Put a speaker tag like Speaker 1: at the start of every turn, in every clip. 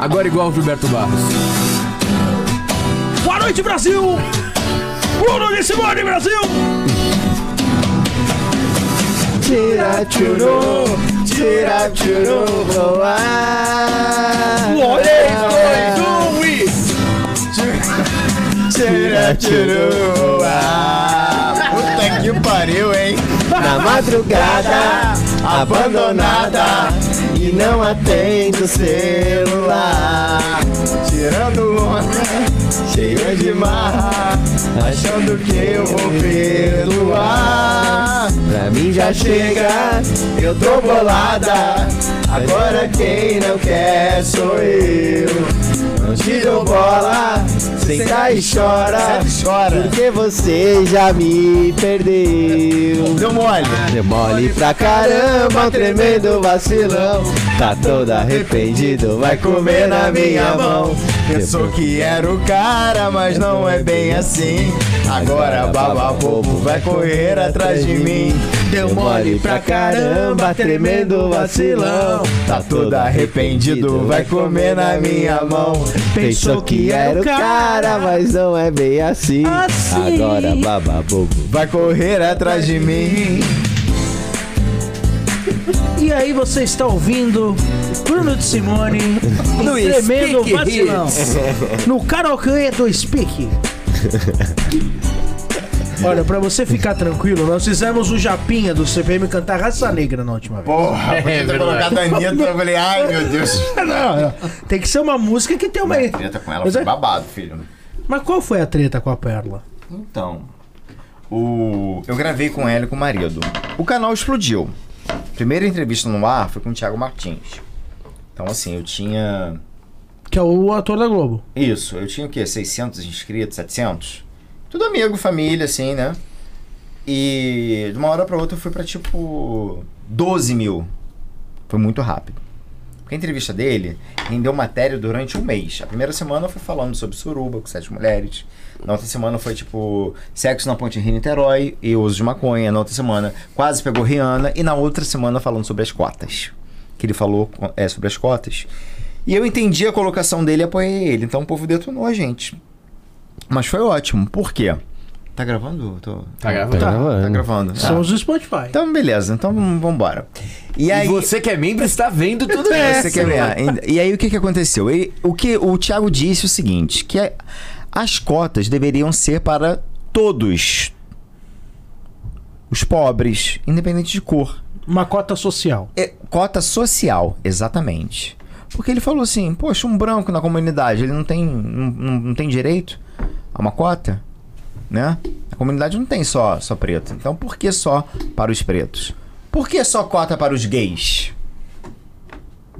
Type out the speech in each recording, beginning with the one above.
Speaker 1: Agora igual o Gilberto Barros.
Speaker 2: Boa noite, Brasil! Bruno de Simone, Brasil!
Speaker 3: Tira churu, tira churu, voa.
Speaker 2: Três, dois, um e...
Speaker 3: Tira churu, voa. Puta que pariu, hein? Na madrugada, abandonada e não atende o celular. Tirando onda, cheia de marra, achando que eu vou perdoar. Pra mim já chega, eu tô bolada. Agora quem não quer sou eu. Não te dou bola, senta e chora. chora. Porque você já me perdeu. Deu mole. Deu mole pra caramba, tremendo vacilão. Tá todo arrependido, vai comer na minha mão. Pensou que era o cara, mas não é bem assim. Agora baba bobo vai correr atrás de mim. Deu mole pra caramba, tremendo vacilão. Tá todo arrependido, vai comer na minha mão. Pensou que era o cara, mas não é bem assim.
Speaker 2: Assim.
Speaker 3: Agora baba bobo vai correr atrás de mim.
Speaker 2: E aí você está ouvindo Bruno de Simone
Speaker 1: No
Speaker 2: tremendo vacilão. No karaokê do Speak. Olha, pra você ficar tranquilo, nós fizemos o Japinha do CPM cantar Raça Negra na última vez.
Speaker 3: Porra,
Speaker 1: É
Speaker 3: podia ter colocado a Anitta, eu falei, ai meu Deus.
Speaker 2: Não, não. Tem que ser uma música que tem uma.
Speaker 3: Treta com ela
Speaker 2: Mas,
Speaker 3: foi
Speaker 2: é-
Speaker 3: babado, filho.
Speaker 2: Mas qual foi a treta com a Perla?
Speaker 3: Então, o... eu gravei com ela e com o marido. O canal explodiu. Primeira entrevista no ar foi com o Thiago Martins. Então, assim, eu tinha.
Speaker 2: Que é o ator da Globo.
Speaker 3: Isso, eu tinha o quê? 600 inscritos, 700? Tudo amigo, família, assim, né? E de uma hora pra outra eu fui pra tipo 12 mil. Foi muito rápido. Porque a entrevista dele rendeu matéria durante um mês. A primeira semana foi falando sobre suruba com sete mulheres. Na outra semana foi tipo sexo na ponte Rio Niterói e uso de maconha. Na outra semana quase pegou Rihanna. E na outra semana falando sobre as cotas. Que ele falou é, sobre as cotas. E eu entendi a colocação dele e apoiei ele. Então o povo detonou a gente. Mas foi ótimo. Por quê? Tá gravando? Tô...
Speaker 1: Tá gravando?
Speaker 2: Tá.
Speaker 3: Tá gravando. Tá.
Speaker 2: Somos do Spotify.
Speaker 3: Então, beleza. Então, vambora. E
Speaker 1: E
Speaker 3: aí...
Speaker 1: você que é membro está vendo tudo
Speaker 3: Você
Speaker 1: isso.
Speaker 3: quer ver? E aí, o que, que aconteceu? E, o que o Thiago disse é o seguinte, que é- as cotas deveriam ser para todos. Os pobres, independente de cor.
Speaker 2: Uma cota social.
Speaker 3: É, cota social, exatamente. Porque ele falou assim, poxa, um branco na comunidade, ele não tem, não, não tem direito a uma cota, né? A comunidade não tem só, só preto. Então por que só para os pretos? Por que só cota para os gays?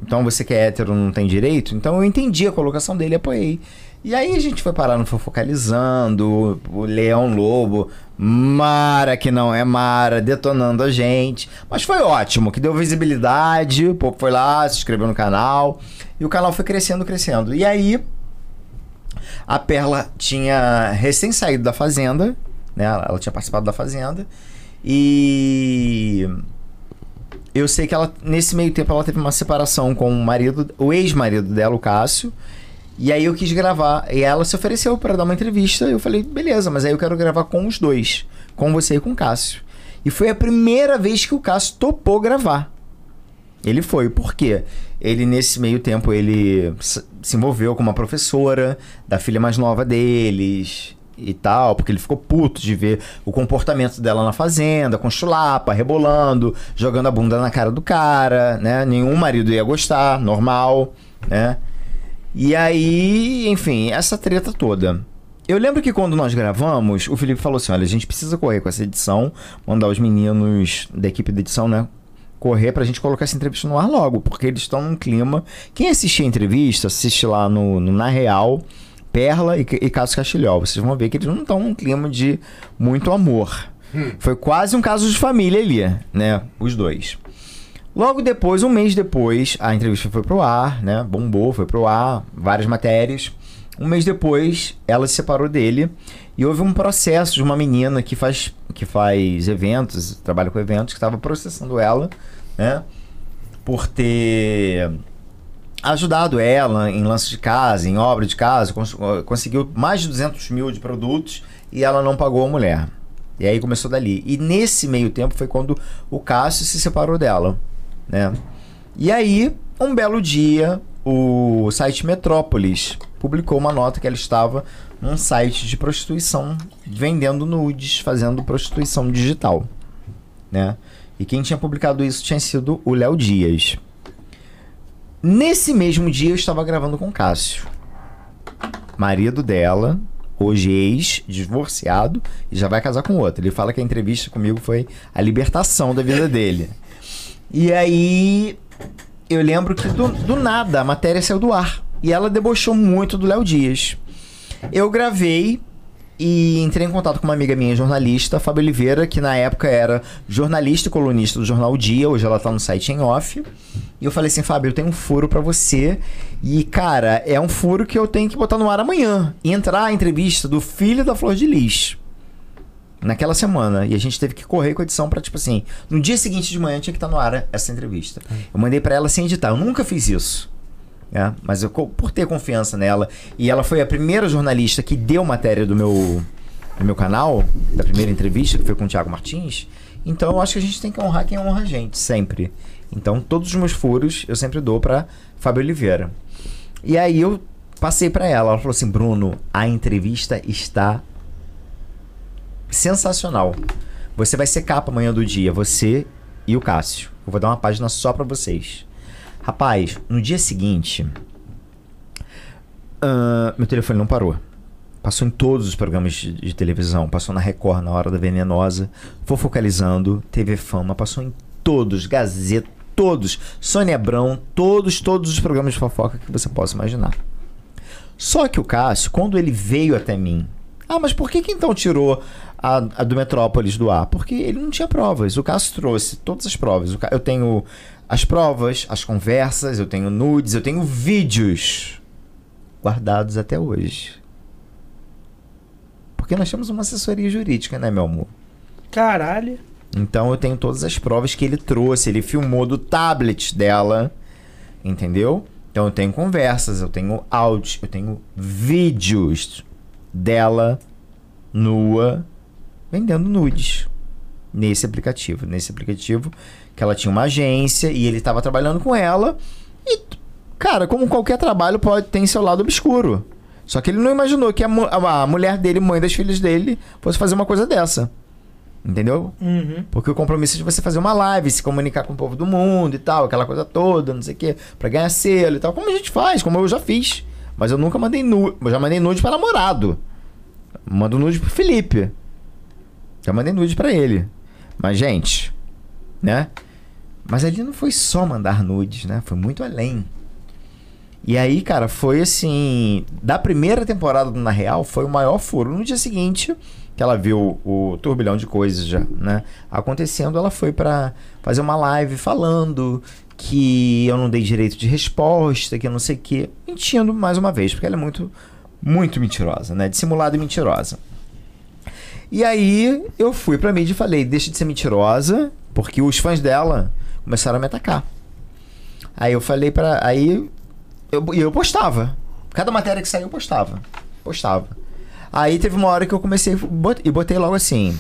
Speaker 3: Então você que é hétero não tem direito? Então eu entendi a colocação dele apoiei. E aí a gente foi parar no Fofocalizando, o Leão Lobo, Mara que não é Mara, detonando a gente. Mas foi ótimo, que deu visibilidade, o povo foi lá, se inscreveu no canal. E o canal foi crescendo, crescendo. E aí a Perla tinha recém saído da Fazenda, né? Ela ela tinha participado da Fazenda. E eu sei que ela, nesse meio tempo, ela teve uma separação com o marido, o ex-marido dela, o Cássio. E aí eu quis gravar. E ela se ofereceu para dar uma entrevista. Eu falei, beleza, mas aí eu quero gravar com os dois. Com você e com o Cássio. E foi a primeira vez que o Cássio topou gravar. Ele foi, por quê? Ele, nesse meio tempo, ele se envolveu com uma professora da filha mais nova deles e tal, porque ele ficou puto de ver o comportamento dela na fazenda, com chulapa, rebolando, jogando a bunda na cara do cara, né? Nenhum marido ia gostar, normal, né? E aí, enfim, essa treta toda. Eu lembro que quando nós gravamos, o Felipe falou assim: olha, a gente precisa correr com essa edição, mandar os meninos da equipe de edição, né? Correr pra gente colocar essa entrevista no ar logo, porque eles estão num clima. Quem assistir a entrevista, assiste lá no, no Na Real, Perla e, e Cássio Castilhol. Vocês vão ver que eles não estão num clima de muito amor. Foi quase um caso de família ali, né? Os dois. Logo depois, um mês depois, a entrevista foi pro ar, né? Bombou, foi pro ar, várias matérias. Um mês depois, ela se separou dele e houve um processo de uma menina que faz, que faz eventos, trabalha com eventos, que estava processando ela, né? Por ter ajudado ela em lance de casa, em obra de casa, cons- conseguiu mais de 200 mil de produtos e ela não pagou a mulher. E aí começou dali. E nesse meio tempo foi quando o Cássio se separou dela, né? E aí, um belo dia, o site Metrópolis publicou uma nota que ela estava num site de prostituição, vendendo nudes, fazendo prostituição digital, né? E quem tinha publicado isso tinha sido o Léo Dias. Nesse mesmo dia eu estava gravando com o Cássio, marido dela, hoje ex, divorciado, e já vai casar com outro. Ele fala que a entrevista comigo foi a libertação da vida dele. E aí eu lembro que do, do nada a matéria saiu do ar. E ela debochou muito do Léo Dias. Eu gravei e entrei em contato com uma amiga minha, jornalista, Fábio Oliveira, que na época era jornalista e colunista do jornal O Dia, hoje ela tá no site em off. E eu falei assim, Fábio, eu tenho um furo pra você. E, cara, é um furo que eu tenho que botar no ar amanhã. E entrar a entrevista do filho da Flor de Lis. Naquela semana. E a gente teve que correr com a edição pra, tipo assim, no dia seguinte de manhã tinha que estar no ar essa entrevista. Eu mandei pra ela sem editar. Eu nunca fiz isso. né? Mas eu, por ter confiança nela, e ela foi a primeira jornalista que deu matéria do meu, do meu canal, da primeira entrevista, que foi com o Thiago Martins, então eu acho que a gente tem que honrar quem honra a gente, sempre. Então todos os meus furos eu sempre dou pra Fábio Oliveira. E aí eu passei pra ela, ela falou assim: Bruno, a entrevista está sensacional. Você vai ser capa amanhã do dia, você e o Cássio. Eu vou dar uma página só pra vocês. Rapaz, no dia seguinte, ah, meu telefone não parou. Passou em todos os programas de, de televisão. Passou na Record, na Hora da Venenosa. Foi focalizando. TV Fama. Passou em todos. Gazeta. Todos. Sônia Abrão. Todos, todos os programas de fofoca que você possa imaginar. Só que o Cássio, quando ele veio até mim... Ah, mas por que que então tirou a, a do Metrópolis do ar? Porque ele não tinha provas. O Cássio trouxe todas as provas. Eu tenho as provas, as conversas, eu tenho nudes, eu tenho vídeos guardados até hoje. Porque nós temos uma assessoria jurídica, né, meu amor?
Speaker 2: Caralho.
Speaker 3: Então eu tenho todas as provas que ele trouxe. Ele filmou do tablet dela, entendeu? Então eu tenho conversas, eu tenho áudios, eu tenho vídeos dela nua vendendo nudes nesse aplicativo. Nesse aplicativo que ela tinha uma agência e ele estava trabalhando com ela. E, cara, como qualquer trabalho pode ter seu lado obscuro. Só que ele não imaginou que a, a mulher dele, mãe das filhas dele, fosse fazer uma coisa dessa. Entendeu?
Speaker 2: Uhum.
Speaker 3: Porque o compromisso é de você fazer uma live, se comunicar com o povo do mundo e tal, aquela coisa toda, não sei o quê, pra ganhar selo e tal. Como a gente faz, como eu já fiz. Mas eu nunca mandei nude. Eu já mandei nude pra namorado. Mando nude pro Felipe. Já mandei nude pra ele. Mas, gente, né? Mas ali não foi só mandar nudes, né? Foi muito além. E aí, cara, foi assim. Da primeira temporada do Na Real, foi o maior furo. No dia seguinte, que ela viu o turbilhão de coisas já, né? Acontecendo, ela foi pra fazer uma live falando que eu não dei direito de resposta, que eu não sei o quê. Mentindo mais uma vez, porque ela é muito, muito mentirosa, né? Dissimulada e mentirosa. E aí eu fui pra mídia e falei, deixa de ser mentirosa, porque os fãs dela começaram a me atacar. Aí eu falei pra. Aí eu, eu postava. Cada matéria que saiu, eu postava. Postava. Aí teve uma hora que eu comecei e botei logo assim.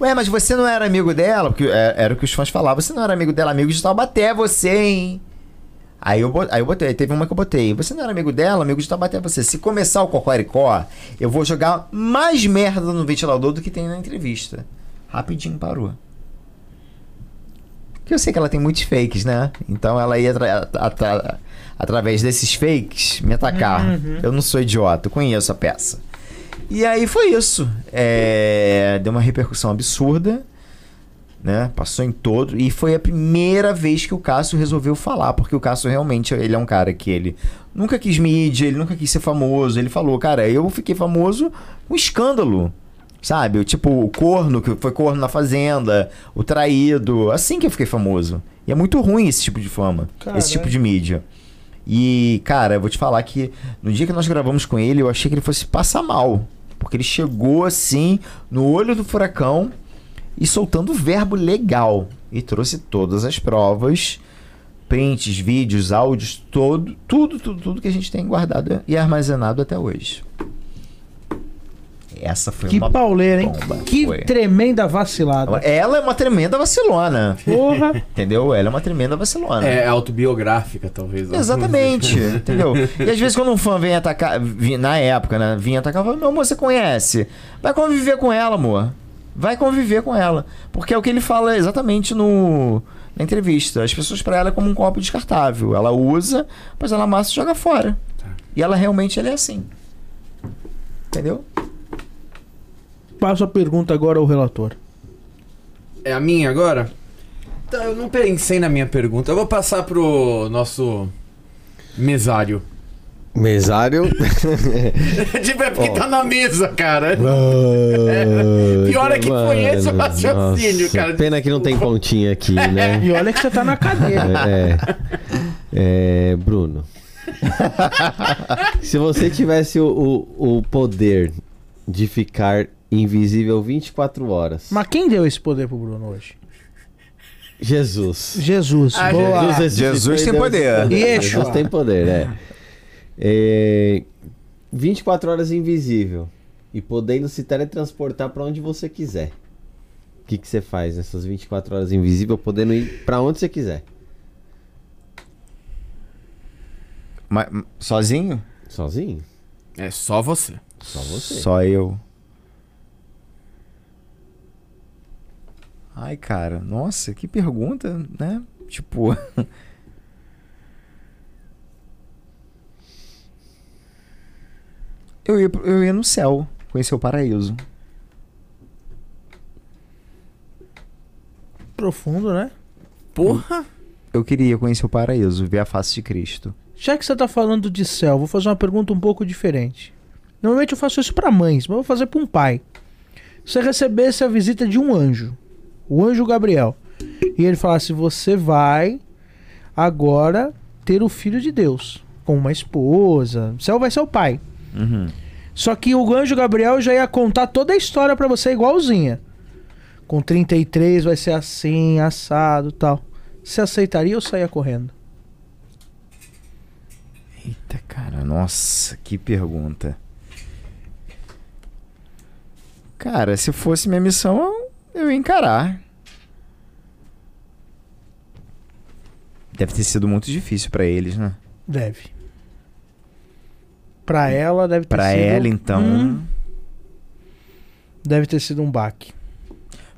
Speaker 3: Ué, mas você não era amigo dela? Porque é- era o que os fãs falavam. Você não era amigo dela, amigo de Taubaté, você, hein? Aí eu, aí eu botei, teve uma que eu botei. Você não era amigo dela, amigo de Taubaté, é você. Se começar o Cocoricó, eu vou jogar mais merda no ventilador do que tem na entrevista. Rapidinho parou. Porque eu sei que ela tem muitos fakes, né? Então ela ia atra- atra- através desses fakes me atacar.
Speaker 2: Uhum.
Speaker 3: Eu não sou idiota, eu conheço a peça. E aí foi isso. É, Deu uma repercussão absurda, né? Passou em todo. E foi a primeira vez que o Cássio resolveu falar, porque o Cássio realmente ele é um cara que ele nunca quis mídia, ele nunca quis ser famoso. Ele falou, cara, eu fiquei famoso com escândalo. Sabe? Tipo, o corno, que foi corno na fazenda, o traído. Assim que eu fiquei famoso. E é muito ruim esse tipo de fama, esse tipo de mídia. E, cara, eu vou te falar que no dia que nós gravamos com ele, eu achei que ele fosse passar mal. Porque ele chegou assim, no olho do furacão, e soltando verbo legal. E trouxe todas as provas prints, vídeos, áudios, todo, tudo, tudo, tudo que a gente tem guardado e armazenado até hoje. Essa foi
Speaker 2: Que
Speaker 3: uma
Speaker 2: pauleira, hein?
Speaker 3: bomba.
Speaker 2: Que
Speaker 3: Foi.
Speaker 2: tremenda vacilada.
Speaker 3: Ela é uma tremenda vacilona.
Speaker 2: Porra.
Speaker 3: Entendeu? Ela é uma tremenda vacilona.
Speaker 1: É autobiográfica, talvez.
Speaker 3: Exatamente, entendeu? E às vezes quando um fã vem atacar, na época, né, vinha atacar, eu falo, meu amor, você conhece? Vai conviver com ela, amor. Vai conviver com ela. Porque é o que ele fala exatamente no, na entrevista. As pessoas pra ela é como um copo descartável. Ela usa, depois ela amassa e joga fora. E ela realmente ela é assim. Entendeu?
Speaker 2: Passo a pergunta agora ao relator.
Speaker 1: É a minha agora? Então, eu não pensei na minha pergunta. Eu vou passar pro nosso mesário.
Speaker 4: Mesário.
Speaker 1: tipo, é porque
Speaker 4: Ó.
Speaker 1: tá na mesa, cara.
Speaker 4: Ai,
Speaker 1: Pior é que foi esse o
Speaker 4: mano,
Speaker 1: raciocínio,
Speaker 4: nossa,
Speaker 1: cara.
Speaker 4: Pena que não tem pontinha aqui, né?
Speaker 2: E olha que você tá na cadeira.
Speaker 4: É, é, Bruno. Se você tivesse o, o, o poder de ficar invisível 24 horas,
Speaker 2: Mas quem deu esse poder pro Bruno hoje?
Speaker 4: Jesus.
Speaker 2: Jesus.
Speaker 1: Ah,
Speaker 2: Boa.
Speaker 3: Jesus
Speaker 4: e
Speaker 3: tem poder.
Speaker 2: Yeshua.
Speaker 4: Jesus tem poder, é. É. 24 horas invisível e podendo se teletransportar pra onde você quiser. O que, que você faz nessas 24 horas invisível, podendo ir pra onde você quiser?
Speaker 3: Mas, sozinho?
Speaker 4: Sozinho?
Speaker 1: É só você.
Speaker 4: Só você.
Speaker 3: Só eu. Ai, cara, nossa, que pergunta, né? Tipo. eu, ia, eu ia no céu, conhecer o paraíso.
Speaker 2: Profundo, né?
Speaker 1: Porra!
Speaker 3: Eu queria conhecer o paraíso, ver a face de Cristo.
Speaker 2: Já que você tá falando de céu, vou fazer uma pergunta um pouco diferente. Normalmente eu faço isso pra mães, mas eu vou fazer pra um pai. Se você recebesse a visita de um anjo, o anjo Gabriel, e ele falasse: Você vai agora ter o filho de Deus, com uma esposa, o céu vai ser o pai.
Speaker 3: Uhum.
Speaker 2: Só que o anjo Gabriel já ia contar toda a história pra você igualzinha. Com 33 vai ser assim, assado tal. Você aceitaria ou saia correndo?
Speaker 3: Eita, cara, nossa, que pergunta. Cara, se fosse minha missão, eu, ia encarar. Deve ter sido muito difícil pra eles, né?
Speaker 2: Deve. Pra ela deve ter
Speaker 3: Pra
Speaker 2: sido.
Speaker 3: ela, então.
Speaker 2: Hum, deve ter sido um baque.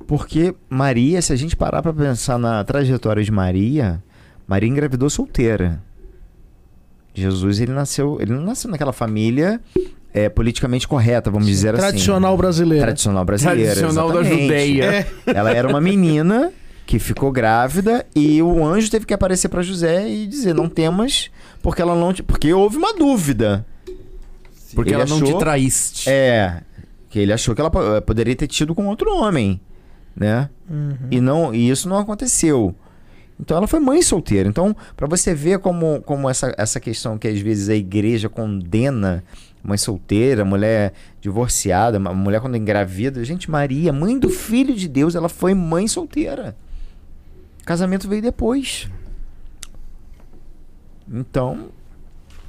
Speaker 3: Porque Maria, se a gente parar pra pensar na trajetória de Maria, Maria engravidou solteira. Jesus, ele nasceu, ele não nasceu naquela família é, politicamente correta, vamos dizer
Speaker 2: Tradicional
Speaker 3: assim.
Speaker 2: brasileira.
Speaker 3: Tradicional brasileira.
Speaker 1: Tradicional da. Judeia.
Speaker 2: É.
Speaker 3: Ela era uma menina que ficou grávida e o anjo teve que aparecer pra José e dizer: "Não temas, porque ela não te... porque houve uma dúvida".
Speaker 1: Porque
Speaker 3: Ele
Speaker 1: ela não te
Speaker 3: achou-
Speaker 1: traíste.
Speaker 3: É, que ele achou que ela eh, poderia ter tido com outro homem, né?
Speaker 2: Uhum.
Speaker 3: E não, e isso não aconteceu. Então ela foi mãe solteira. Então, pra você ver como, como essa, essa questão que às vezes a igreja condena mãe solteira, mulher divorciada, uma mulher quando engravida, gente, Maria, mãe do filho de Deus, ela foi mãe solteira. O casamento veio depois. Então,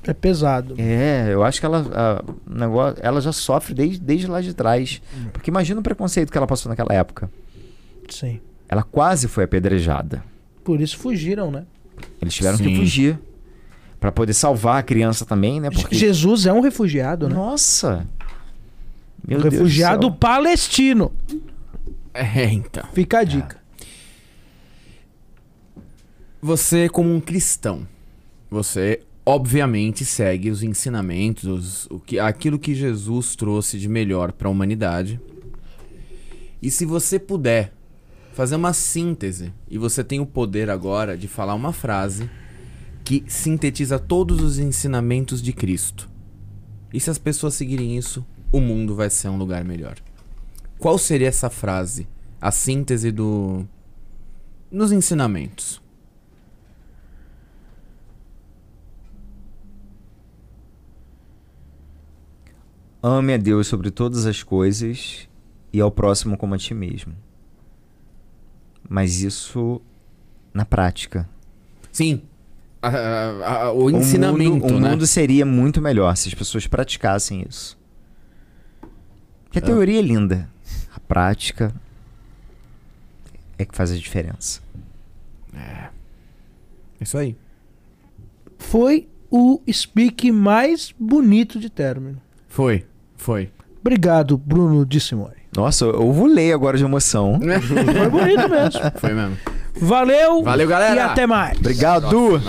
Speaker 2: É pesado.
Speaker 3: é, eu acho que ela, a- negócio, ela já sofre desde, desde lá de trás. Porque imagina o preconceito que ela passou naquela época.
Speaker 2: Sim.
Speaker 3: Ela quase foi apedrejada.
Speaker 2: Por isso fugiram, né?
Speaker 3: Eles tiveram que
Speaker 1: Sim.
Speaker 3: fugir. Pra poder salvar a criança também, né? Porque...
Speaker 2: Jesus é um refugiado, né?
Speaker 3: Nossa! Meu
Speaker 2: um
Speaker 3: Deus do
Speaker 2: refugiado
Speaker 3: céu.
Speaker 2: palestino.
Speaker 1: É, então.
Speaker 2: Fica a dica.
Speaker 1: Você, como um cristão, você obviamente segue os ensinamentos, os- o que, aquilo que Jesus trouxe de melhor para a humanidade. E se você puder fazer uma síntese, e você tem o poder agora de falar uma frase que sintetiza todos os ensinamentos de Cristo. E se as pessoas seguirem isso, o mundo vai ser um lugar melhor. Qual seria essa frase? A síntese do nos ensinamentos.
Speaker 3: Ame a Deus sobre todas as coisas e ao próximo como a ti mesmo. Mas isso na prática.
Speaker 1: Sim, a- a- a- o
Speaker 3: O
Speaker 1: ensinamento,
Speaker 3: mundo, o
Speaker 1: né?
Speaker 3: mundo seria muito melhor se as pessoas praticassem isso. Porque a teoria é linda. A prática é que faz a diferença.
Speaker 1: É Isso aí.
Speaker 2: Foi o speak mais bonito de término.
Speaker 1: Foi, foi.
Speaker 2: Obrigado, Bruno de Simone.
Speaker 3: Nossa, eu vou ler agora de emoção.
Speaker 2: Foi bonito mesmo.
Speaker 1: foi mesmo.
Speaker 2: Valeu,
Speaker 1: Valeu, galera.
Speaker 2: e até mais.
Speaker 3: Obrigado!
Speaker 4: Valeu.